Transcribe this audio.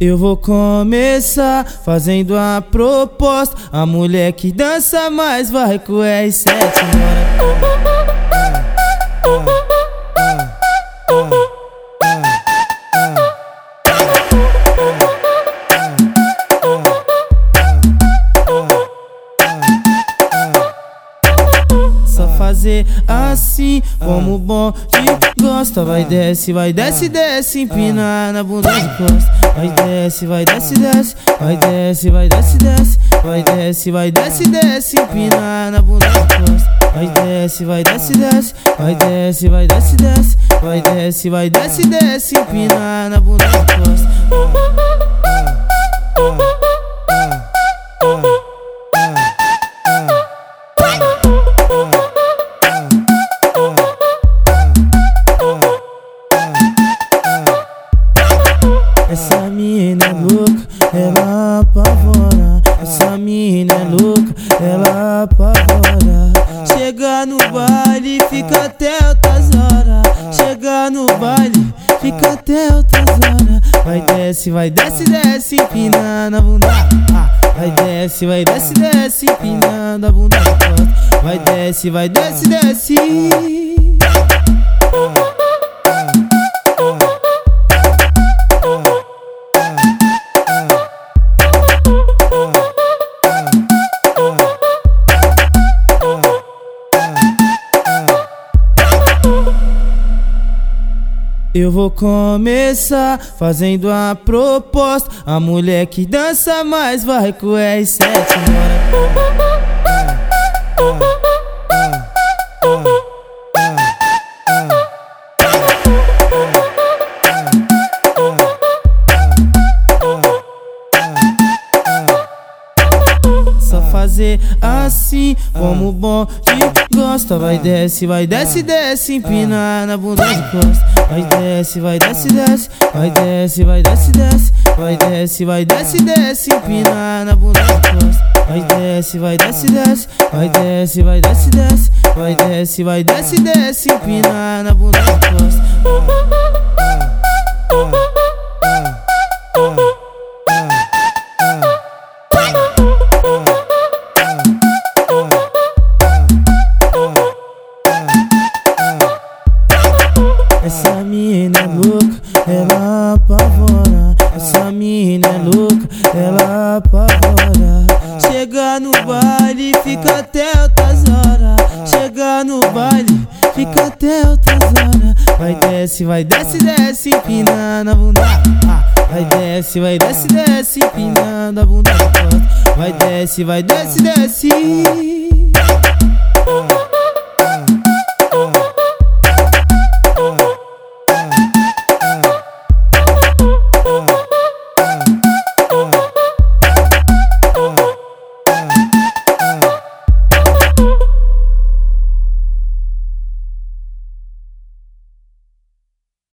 Eu vou começar fazendo a proposta. A mulher que dança mais vai com o R7 Só fazer assim, como bom de gosta. Vai desce, vai desce, desce, empina na bunda de costa. Vai desce, vai desce, desce, vai desce, vai desce, desce, vai desce, vai desce, desce, empina na bunda de costa. Vai desce, vai desce, desce, vai desce, vai desce, desce, vai desce, vai desce, desce, empina na bunda de costa. Apavora. Chega no baile, fica até altas horas. Chega no baile, fica até altas horas. Vai desce, vai desce, desce, empinando a bunda. Vai desce, vai desce, desce, empinando a bunda. Vai desce, vai desce, desce. Eu vou começar fazendo a proposta. A mulher que dança mais vai com o R7 Só fazer assim, como bom de gosta. Vai desce, vai desce, desce, empina na bunda de costa. Vai desce, vai desce, desce, vai desce, vai desce, desce, vai desce, vai desce, desce, empina na bunda de costa. Vai desce, vai desce, desce, vai desce, vai desce, desce, vai desce, vai desce, desce, empina na bunda de costa. Louca, ela apavora. Essa mina é louca, ela apavora. Chega no baile, fica até altas horas. Chega no baile, fica até altas horas. Vai desce, vai desce, desce, empinando a bunda. Vai desce, vai desce, desce, empinando a bunda. Vai desce, vai desce, desce.